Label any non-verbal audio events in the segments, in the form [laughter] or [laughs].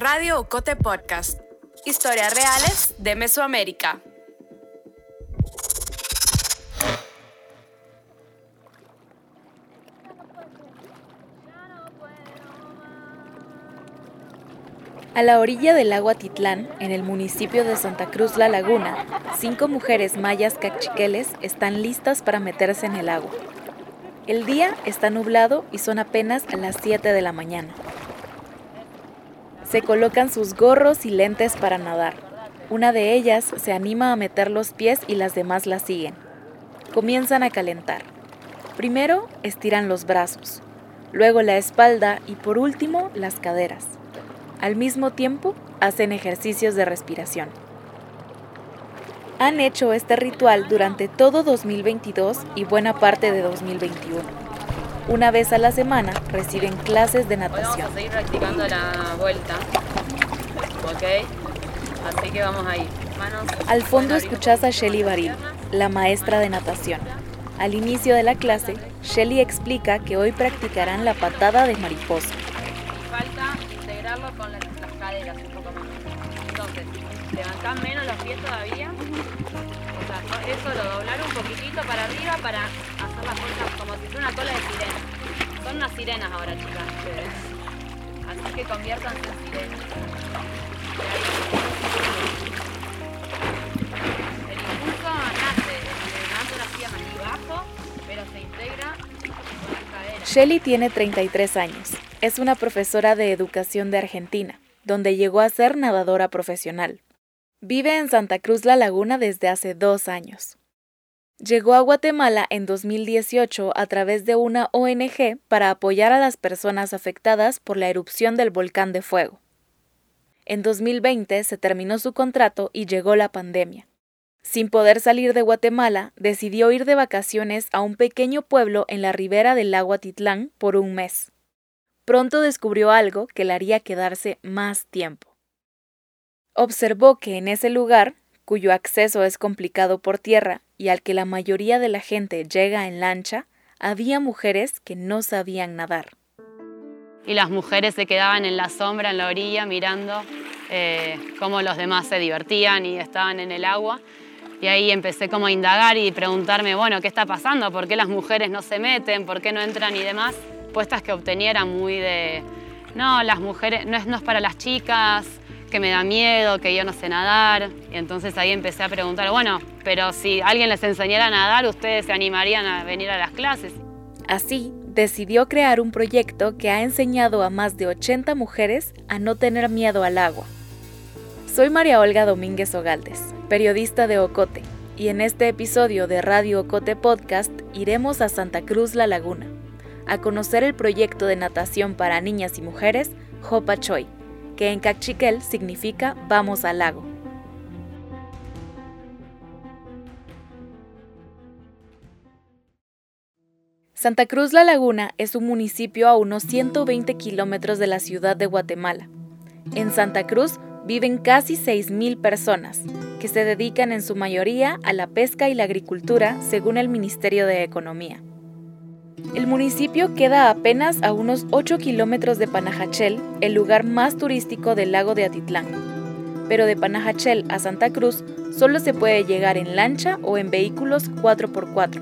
Radio Ocote Podcast. Historias reales de Mesoamérica. A la orilla del lago Atitlán, en el municipio de Santa Cruz La Laguna, cinco mujeres mayas cachiqueles están listas para meterse en el agua. El día está nublado y son apenas las 7 de la mañana. Se colocan sus gorros y lentes para nadar. Una de ellas se anima a meter los pies y las demás la siguen. Comienzan a calentar. Primero estiran los brazos, luego la espalda y por último las caderas. Al mismo tiempo hacen ejercicios de respiración. Han hecho este ritual durante todo 2022 y buena parte de 2021. Una vez a la semana reciben clases de natación. vamos a seguir practicando la vuelta. ¿Ok? Así que vamos ahí. Manos. Al fondo escuchás a Shelly Baril, la maestra de natación. Al inicio de la clase, Shelly explica que hoy practicarán la patada de mariposa. Falta integrarlo con las, las caderas un poco más. Entonces, levantás menos los pies todavía. O sea, eso lo doblar un poquitito para arriba para hacer la fuerza como si fuera una cola de sirena. Son unas sirenas ahora, chicas. Así que conviértanse en sirenas. El impulso nace levantando las piernas y bajo, pero se integra con las caderas. Shelly tiene 33 años. Es una profesora de educación de Argentina, donde llegó a ser nadadora profesional. Vive en Santa Cruz La Laguna desde hace dos años. Llegó a Guatemala en 2018 a través de una ONG para apoyar a las personas afectadas por la erupción del volcán de fuego. En 2020 se terminó su contrato y llegó la pandemia. Sin poder salir de Guatemala, decidió ir de vacaciones a un pequeño pueblo en la ribera del lago Atitlán por un mes. Pronto descubrió algo que le haría quedarse más tiempo. Observó que en ese lugar, cuyo acceso es complicado por tierra y al que la mayoría de la gente llega en lancha, había mujeres que no sabían nadar. y las mujeres se quedaban en la sombra, en la orilla, mirando eh, cómo los demás se divertían y estaban en el agua. Y ahí empecé como a indagar y preguntarme, bueno, ¿qué está pasando? ¿Por qué las mujeres no se meten? ¿Por qué no entran y demás? Puestas que obtenía muy de, no, las mujeres, no es, no es para las chicas, que me da miedo, que yo no sé nadar. Y entonces ahí empecé a preguntar, bueno, pero si alguien les enseñara a nadar, ¿ustedes se animarían a venir a las clases? Así, decidió crear un proyecto que ha enseñado a más de 80 mujeres a no tener miedo al agua. Soy María Olga Domínguez Ogaldes, periodista de Ocote, y en este episodio de Radio Ocote Podcast iremos a Santa Cruz La Laguna, a conocer el proyecto de natación para niñas y mujeres Jopa Choy, que en cachiquel significa Vamos al lago. Santa Cruz La Laguna es un municipio a unos 120 kilómetros de la ciudad de Guatemala. En Santa Cruz viven casi 6.000 personas, que se dedican en su mayoría a la pesca y la agricultura, según el Ministerio de Economía. El municipio queda apenas a unos 8 kilómetros de Panajachel, el lugar más turístico del lago de Atitlán. Pero de Panajachel a Santa Cruz solo se puede llegar en lancha o en vehículos 4x4.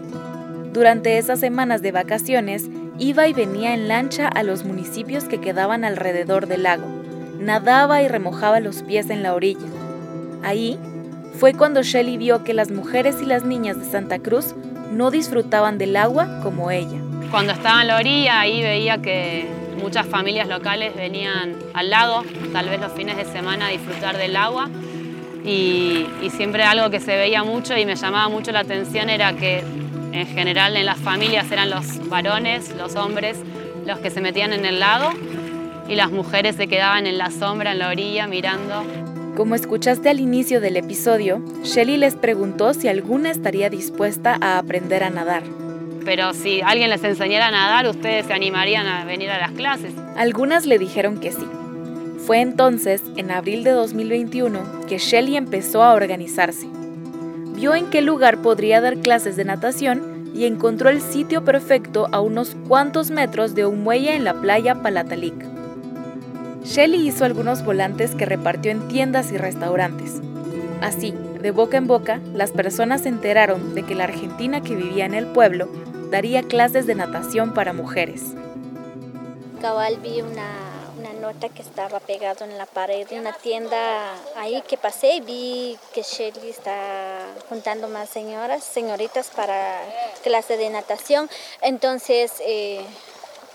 Durante esas semanas de vacaciones, iba y venía en lancha a los municipios que quedaban alrededor del lago. Nadaba y remojaba los pies en la orilla. Ahí fue cuando Shelley vio que las mujeres y las niñas de Santa Cruz no disfrutaban del agua como ella. Cuando estaba en la orilla, ahí veía que muchas familias locales venían al lago, tal vez los fines de semana, a disfrutar del agua. Y, y siempre algo que se veía mucho y me llamaba mucho la atención era que en general en las familias eran los varones, los hombres, los que se metían en el lago y las mujeres se quedaban en la sombra, en la orilla, mirando. Como escuchaste al inicio del episodio, Shelly les preguntó si alguna estaría dispuesta a aprender a nadar. Pero si alguien les enseñara a nadar, ustedes se animarían a venir a las clases. Algunas le dijeron que sí. Fue entonces, en abril de 2021, que Shelly empezó a organizarse. Vio en qué lugar podría dar clases de natación y encontró el sitio perfecto a unos cuantos metros de un muelle en la playa Palatalic. Shelly hizo algunos volantes que repartió en tiendas y restaurantes. Así, de boca en boca, las personas se enteraron de que la argentina que vivía en el pueblo daría clases de natación para mujeres. Cabal vi una, nota que estaba pegada en la pared de una tienda ahí que pasé y vi que Shelly está juntando más señoras, señoritas para clase de natación. Entonces eh,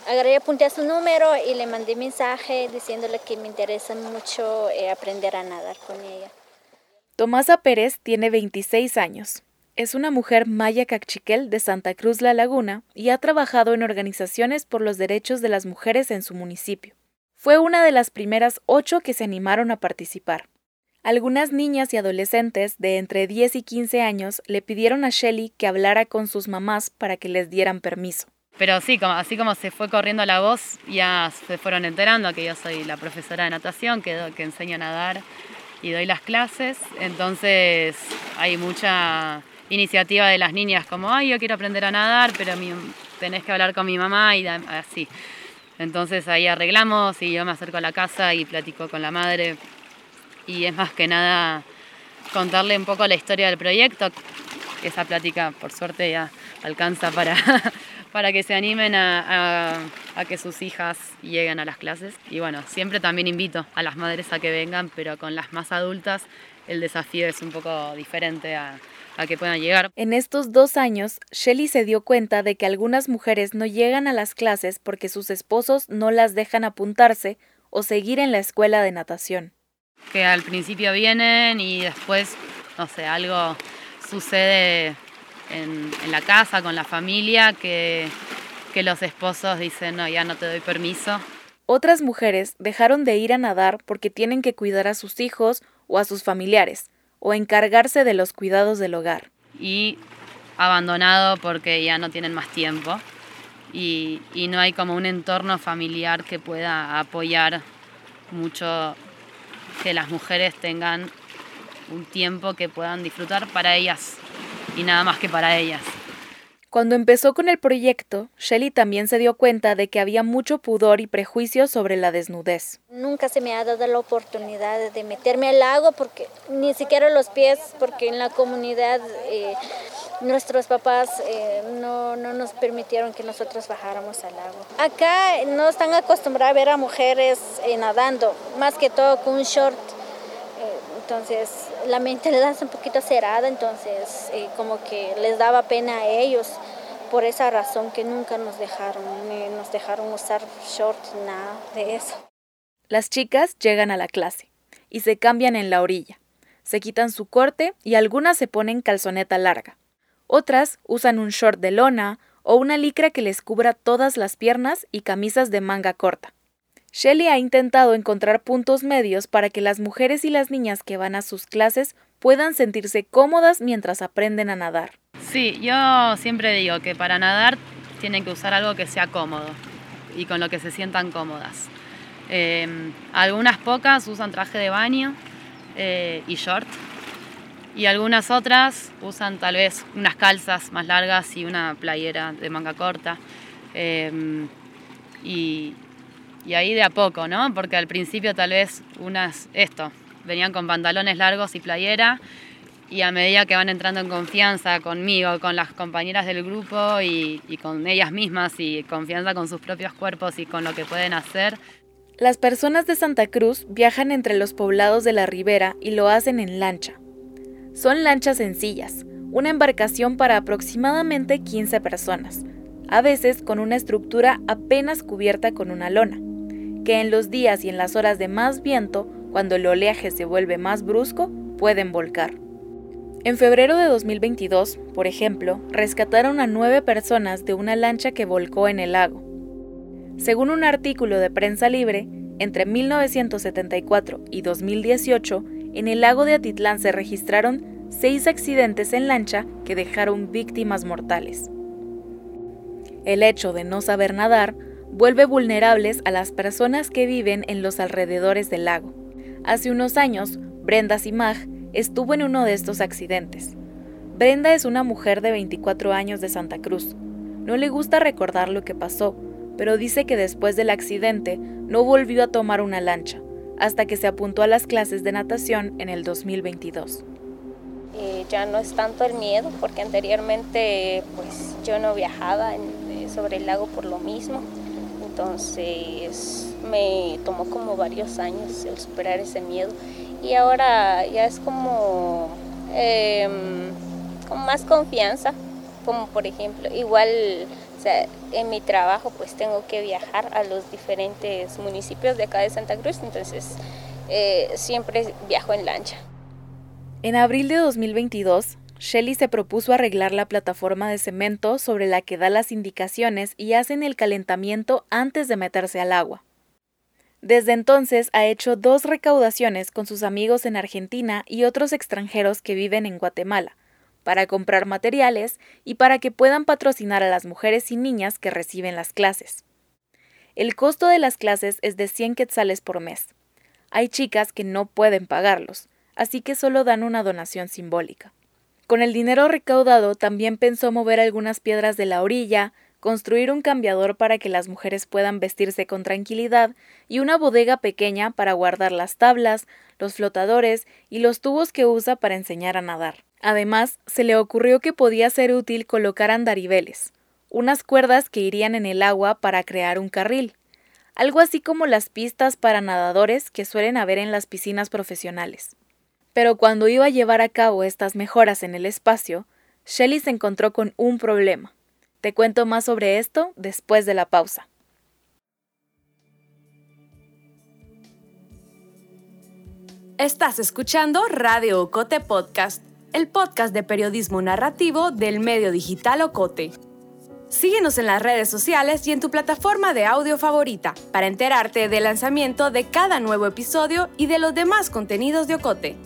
agarré, apunté a su número y le mandé mensaje diciéndole que me interesa mucho eh, aprender a nadar con ella. Tomasa Pérez tiene 26 años. Es una mujer maya cachiquel de Santa Cruz La Laguna y ha trabajado en organizaciones por los derechos de las mujeres en su municipio. Fue una de las primeras ocho que se animaron a participar. Algunas niñas y adolescentes de entre 10 y 15 años le pidieron a Shelly que hablara con sus mamás para que les dieran permiso. Pero sí, como, así como se fue corriendo la voz, ya se fueron enterando que yo soy la profesora de natación, que, que enseño a nadar y doy las clases. Entonces hay mucha iniciativa de las niñas como, ay, yo quiero aprender a nadar, pero tenés que hablar con mi mamá y así. Entonces ahí arreglamos y yo me acerco a la casa y platico con la madre. Y es más que nada contarle un poco la historia del proyecto. Esa plática, por suerte, ya alcanza para, [laughs] para que se animen a, que sus hijas lleguen a las clases. Y bueno, siempre también invito a las madres a que vengan, pero con las más adultas el desafío es un poco diferente a, a que puedan llegar. En estos dos años, Shelly se dio cuenta de que algunas mujeres no llegan a las clases porque sus esposos no las dejan apuntarse o seguir en la escuela de natación. Que al principio vienen y después, no sé, algo sucede en, la casa, con la familia, que, que los esposos dicen, no, ya no te doy permiso. Otras mujeres dejaron de ir a nadar porque tienen que cuidar a sus hijos o a sus familiares, o encargarse de los cuidados del hogar. Y abandonado porque ya no tienen más tiempo y, y, no hay como un entorno familiar que pueda apoyar mucho que las mujeres tengan un tiempo que puedan disfrutar para ellas y nada más que para ellas. Cuando empezó con el proyecto, Shelly también se dio cuenta de que había mucho pudor y prejuicio sobre la desnudez. Nunca se me ha dado la oportunidad de meterme al lago, porque ni siquiera los pies, porque en la comunidad eh, nuestros papás eh, no, no, nos permitieron que nosotros bajáramos al lago. Acá no están acostumbrados a ver a mujeres eh, nadando, más que todo con un short entonces la mente les da un poquito cerrada, entonces eh, como que les daba pena a ellos por esa razón que nunca nos dejaron, nos dejaron usar shorts, nada de eso. Las chicas llegan a la clase y se cambian en la orilla. Se quitan su corte y algunas se ponen calzoneta larga. Otras usan un short de lona o una licra que les cubra todas las piernas y camisas de manga corta. Shelley ha intentado encontrar puntos medios para que las mujeres y las niñas que van a sus clases puedan sentirse cómodas mientras aprenden a nadar. Sí, yo siempre digo que para nadar tienen que usar algo que sea cómodo y con lo que se sientan cómodas. Em, algunas pocas usan traje de baño eh, y short y algunas otras usan tal vez unas calzas más largas y una playera de manga corta. Em, y, y ahí de a poco, ¿no? Porque al principio tal vez unas, esto, venían con pantalones largos y playera y a medida que van entrando en confianza conmigo, con las compañeras del grupo y, y, con ellas mismas y confianza con sus propios cuerpos y con lo que pueden hacer. Las personas de Santa Cruz viajan entre los poblados de la ribera y lo hacen en lancha. Son lanchas sencillas, una embarcación para aproximadamente 15 personas, a veces con una estructura apenas cubierta con una lona que en los días y en las horas de más viento, cuando el oleaje se vuelve más brusco, pueden volcar. En febrero de 2022, por ejemplo, rescataron a nueve personas de una lancha que volcó en el lago. Según un artículo de prensa libre, entre 1974 y 2018, en el lago de Atitlán se registraron seis accidentes en lancha que dejaron víctimas mortales. El hecho de no saber nadar vuelve vulnerables a las personas que viven en los alrededores del lago. Hace unos años, Brenda Simag estuvo en uno de estos accidentes. Brenda es una mujer de 24 años de Santa Cruz. No le gusta recordar lo que pasó, pero dice que después del accidente no volvió a tomar una lancha, hasta que se apuntó a las clases de natación en el 2022. Eh, ya no es tanto el miedo, porque anteriormente pues yo no viajaba eh, sobre el lago por lo mismo, entonces me tomó como varios años el superar ese miedo y ahora ya es como em, con más confianza, como por ejemplo, igual en mi trabajo pues tengo que viajar a los diferentes municipios de acá de Santa Cruz, entonces eh, siempre viajo en lancha. En abril de 2022, Shelly se propuso arreglar la plataforma de cemento sobre la que da las indicaciones y hacen el calentamiento antes de meterse al agua. Desde entonces ha hecho dos recaudaciones con sus amigos en Argentina y otros extranjeros que viven en Guatemala, para comprar materiales y para que puedan patrocinar a las mujeres y niñas que reciben las clases. El costo de las clases es de 100 quetzales por mes. Hay chicas que no pueden pagarlos, así que solo dan una donación simbólica. Con el dinero recaudado también pensó mover algunas piedras de la orilla, construir un cambiador para que las mujeres puedan vestirse con tranquilidad y una bodega pequeña para guardar las tablas, los flotadores y los tubos que usa para enseñar a nadar. Además, se le ocurrió que podía ser útil colocar andariveles, unas cuerdas que irían en el agua para crear un carril, algo así como las pistas para nadadores que suelen haber en las piscinas profesionales. Pero cuando iba a llevar a cabo estas mejoras en el espacio, Shelley se encontró con un problema. Te cuento más sobre esto después de la pausa. Estás escuchando Radio Ocote Podcast el podcast de periodismo narrativo del medio digital Ocote. Síguenos en las redes sociales y en tu plataforma de audio favorita para enterarte del lanzamiento de cada nuevo episodio y de los demás contenidos de Ocote.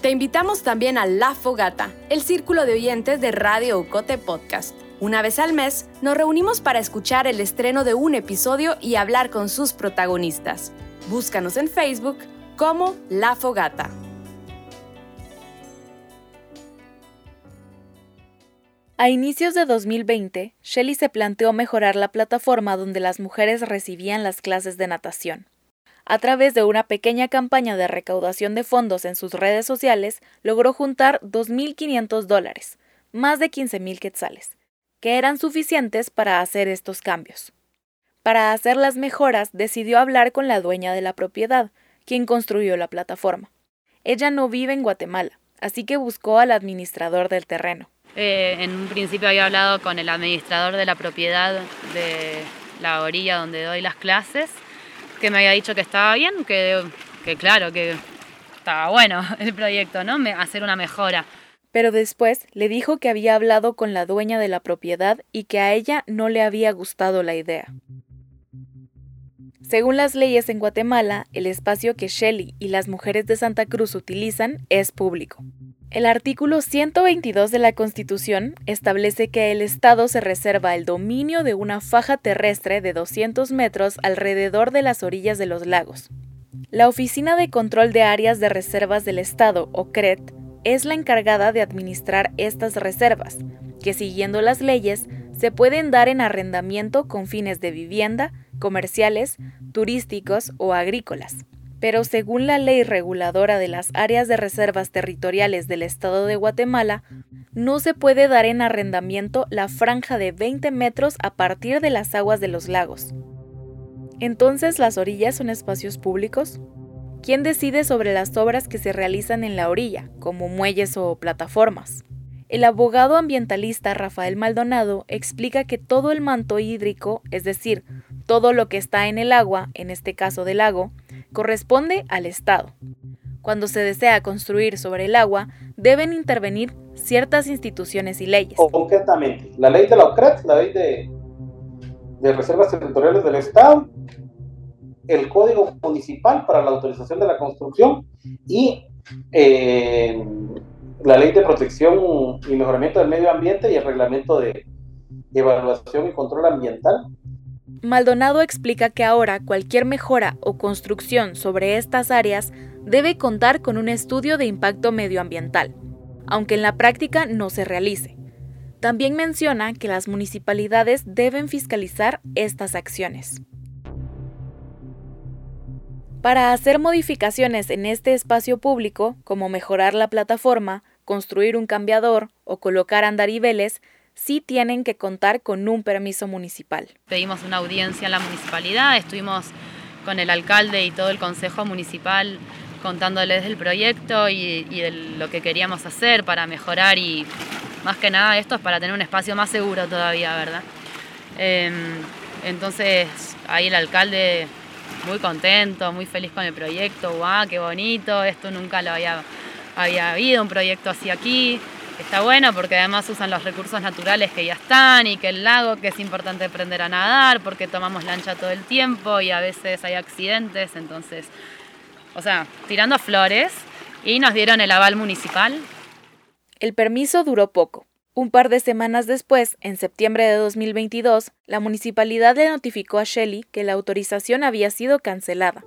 Te invitamos también a La Fogata, el círculo de oyentes de Radio Ocote Podcast. Una vez al mes nos reunimos para escuchar el estreno de un episodio y hablar con sus protagonistas. Búscanos en Facebook como La Fogata. A inicios de 2020, Shelley se planteó mejorar la plataforma donde las mujeres recibían las clases de natación. A través de una pequeña campaña de recaudación de fondos en sus redes sociales, logró juntar 2.500 dólares, más de 15.000 quetzales, que eran suficientes para hacer estos cambios. Para hacer las mejoras, decidió hablar con la dueña de la propiedad, quien construyó la plataforma. Ella no vive en Guatemala, así que buscó al administrador del terreno. Eh, en un principio había hablado con el administrador de la propiedad de la orilla donde doy las clases, que me había dicho que estaba bien, que, que claro, que estaba bueno [laughs] el proyecto, ¿no? hacer una mejora. Pero después le dijo que había hablado con la dueña de la propiedad y que a ella no le había gustado la idea. Según las leyes en Guatemala, el espacio que Shelley y las mujeres de Santa Cruz utilizan es público. El artículo 122 de la Constitución establece que el Estado se reserva el dominio de una faja terrestre de 200 metros alrededor de las orillas de los lagos. La Oficina de Control de Áreas de Reservas del Estado, o CRET, es la encargada de administrar estas reservas, que siguiendo las leyes se pueden dar en arrendamiento con fines de vivienda, comerciales, turísticos o agrícolas pero según la ley reguladora de las áreas de reservas territoriales del Estado de Guatemala, no se puede dar en arrendamiento la franja de 20 metros a partir de las aguas de los lagos. Entonces, ¿las orillas son espacios públicos? ¿Quién decide sobre las obras que se realizan en la orilla, como muelles o plataformas? El abogado ambientalista Rafael Maldonado explica que todo el manto hídrico, es decir, todo lo que está en el agua, en este caso del lago, corresponde al Estado. Cuando se desea construir sobre el agua, deben intervenir ciertas instituciones y leyes. Concretamente, la ley de la OCRET, la ley de, reservas territoriales del Estado, el Código Municipal para la autorización de la construcción y eh, la ley de protección y mejoramiento del medio ambiente y el reglamento de evaluación y control ambiental Maldonado explica que ahora cualquier mejora o construcción sobre estas áreas debe contar con un estudio de impacto medioambiental, aunque en la práctica no se realice. También menciona que las municipalidades deben fiscalizar estas acciones. Para hacer modificaciones en este espacio público, como mejorar la plataforma, construir un cambiador o colocar andariveles, sí tienen que contar con un permiso municipal. Pedimos una audiencia en la municipalidad, estuvimos con el alcalde y todo el consejo municipal contándoles del proyecto y, de lo que queríamos hacer para mejorar y más que nada esto es para tener un espacio más seguro todavía, ¿verdad? Em, entonces ahí el alcalde muy contento, muy feliz con el proyecto, guau, qué bonito, esto nunca lo había, había habido, un proyecto así aquí, está bueno porque además usan los recursos naturales que ya están y que el lago, que es importante aprender a nadar porque tomamos lancha todo el tiempo y a veces hay accidentes, entonces, o sea, tirando flores y nos dieron el aval municipal. El permiso duró poco. Un par de semanas después, en septiembre de 2022, la municipalidad le notificó a Shelley que la autorización había sido cancelada.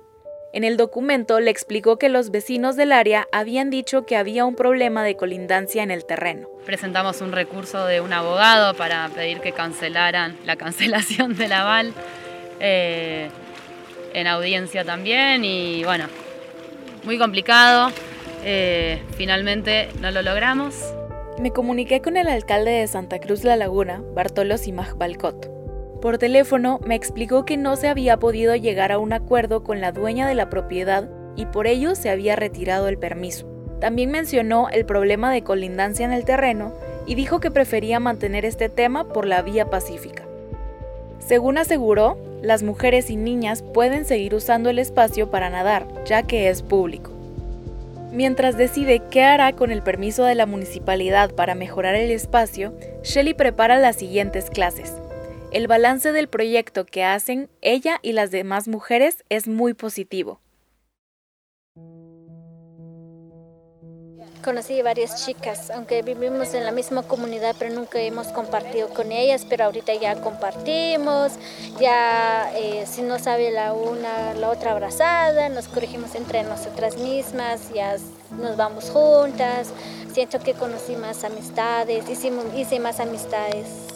En el documento le explicó que los vecinos del área habían dicho que había un problema de colindancia en el terreno. Presentamos un recurso de un abogado para pedir que cancelaran la [laughs] cancelación del aval eh, en audiencia también y bueno, muy complicado. Eh, finalmente no lo logramos. Me comuniqué con el alcalde de Santa Cruz La Laguna, Bartolo Simaj Balcot. Por teléfono me explicó que no se había podido llegar a un acuerdo con la dueña de la propiedad y por ello se había retirado el permiso. También mencionó el problema de colindancia en el terreno y dijo que prefería mantener este tema por la vía pacífica. Según aseguró, las mujeres y niñas pueden seguir usando el espacio para nadar, ya que es público. Mientras decide qué hará con el permiso de la municipalidad para mejorar el espacio, Shelly prepara las siguientes clases. El balance del proyecto que hacen ella y las demás mujeres es muy positivo. Conocí varias chicas, aunque vivimos en la misma comunidad, pero nunca hemos compartido con ellas, pero ahorita ya compartimos, ya eh, si no sabe la una, la otra abrazada, nos corregimos entre nosotras mismas, ya nos vamos juntas, siento que conocí más amistades, hicimos, hice más amistades.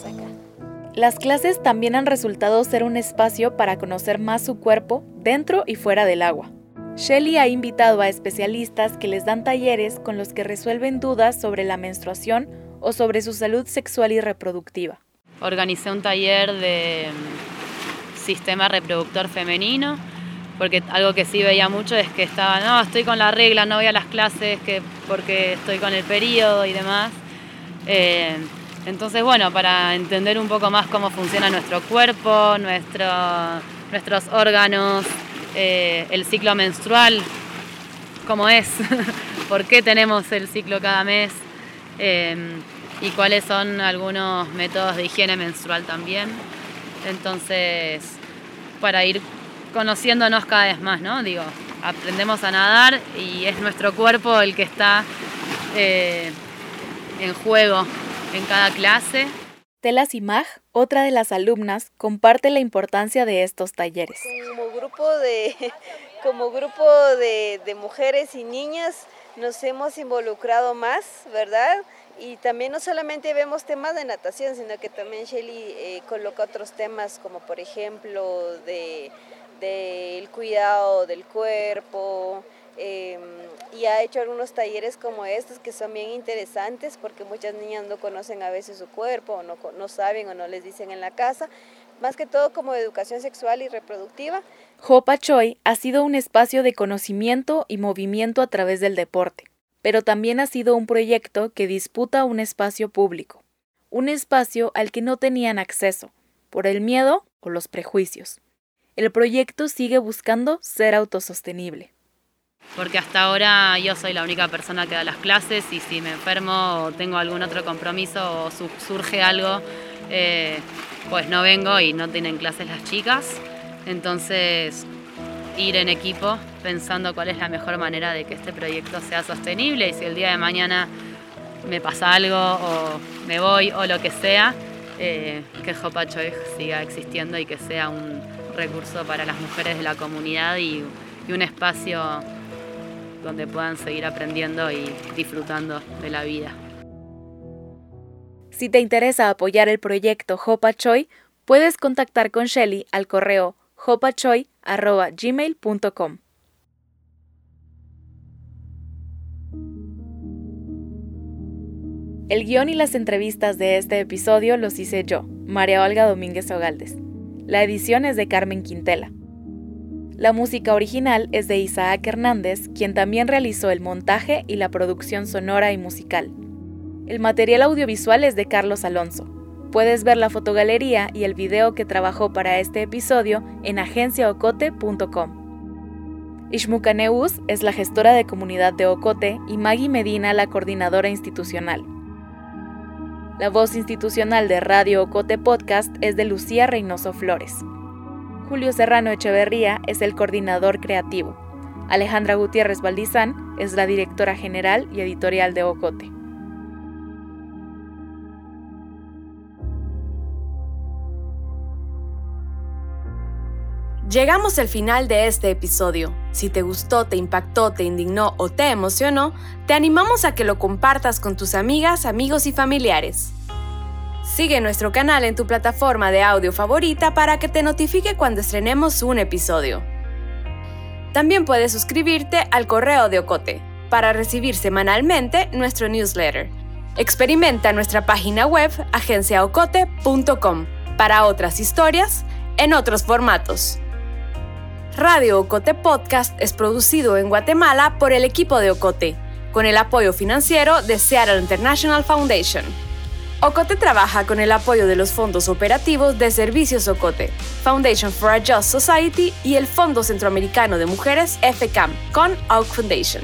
Las clases también han resultado ser un espacio para conocer más su cuerpo dentro y fuera del agua. Shelly ha invitado a especialistas que les dan talleres con los que resuelven dudas sobre la menstruación o sobre su salud sexual y reproductiva. Organicé un taller de mm, sistema reproductor femenino, porque algo que sí veía mucho es que estaba, no, estoy con la regla, no voy a las clases que, porque estoy con el periodo y demás. Eh, entonces, bueno, para entender un poco más cómo funciona nuestro cuerpo, nuestros órganos, eh, el ciclo menstrual, cómo es, [laughs] por qué tenemos el ciclo cada mes em, y cuáles son algunos métodos de higiene menstrual también. Entonces, para ir conociéndonos cada vez más, ¿no? Digo, aprendemos a nadar y es nuestro cuerpo el que está eh, en juego en cada clase. Tela Simaj, otra de las alumnas, comparte la importancia de estos talleres. Como grupo de, [laughs] como grupo de, mujeres y niñas nos hemos involucrado más, ¿verdad? Y también no solamente vemos temas de natación, sino que también Shelly eh, coloca otros temas como por ejemplo de del cuidado del cuerpo, Em, y ha hecho algunos talleres como estos que son bien interesantes porque muchas niñas no conocen a veces su cuerpo o no, saben o no les dicen en la casa, más que todo como educación sexual y reproductiva. Hopa Choi ha sido un espacio de conocimiento y movimiento a través del deporte, pero también ha sido un proyecto que disputa un espacio público, un espacio al que no tenían acceso, por el miedo o los prejuicios. El proyecto sigue buscando ser autosostenible porque hasta ahora yo soy la única persona que da las clases y si me enfermo o tengo algún otro compromiso o surge algo, eh, pues no vengo y no tienen clases las chicas. Entonces, ir en equipo pensando cuál es la mejor manera de que este proyecto sea sostenible y si el día de mañana me pasa algo o me voy o lo que sea, eh, que Jopacho siga existiendo y que sea un recurso para las mujeres de la comunidad y un espacio donde puedan seguir aprendiendo y disfrutando de la vida. Si te interesa apoyar el proyecto Hopa Choi, puedes contactar con Shelly al correo hopachoy.gmail.com. El guion y las entrevistas de este episodio los hice yo, María Olga Domínguez Ogaldes. La edición es de Carmen Quintela. La música original es de Isaac Hernández, quien también realizó el montaje y la producción sonora y musical. El material audiovisual es de Carlos Alonso. Puedes ver la fotogalería y el video que trabajó para este episodio en agenciaocote.com. Ishmuka Neus es la gestora de comunidad de Ocote y Maggie Medina la coordinadora institucional. La voz institucional de Radio Ocote Podcast es de Lucía Reynoso Flores. Julio Serrano Echeverría es el coordinador creativo. Alejandra Gutiérrez Valdizán es la directora general y editorial de Ocote. Llegamos al final de este episodio. Si te gustó, te impactó, te indignó o te emocionó, te animamos a que lo compartas con tus amigas, amigos y familiares. Sigue nuestro canal en tu plataforma de audio favorita para que te notifique cuando estrenemos un episodio. También puedes suscribirte al correo de Ocote para recibir semanalmente nuestro newsletter. Experimenta nuestra página web agenciaocote.com para otras historias en otros formatos. Radio Ocote Podcast es producido en Guatemala por el equipo de Ocote, con el apoyo financiero de Seattle International Foundation. Ocote trabaja con el apoyo de los fondos operativos de Servicios Ocote, Foundation for a Just Society y el Fondo Centroamericano de Mujeres FCAM con Oak Foundation.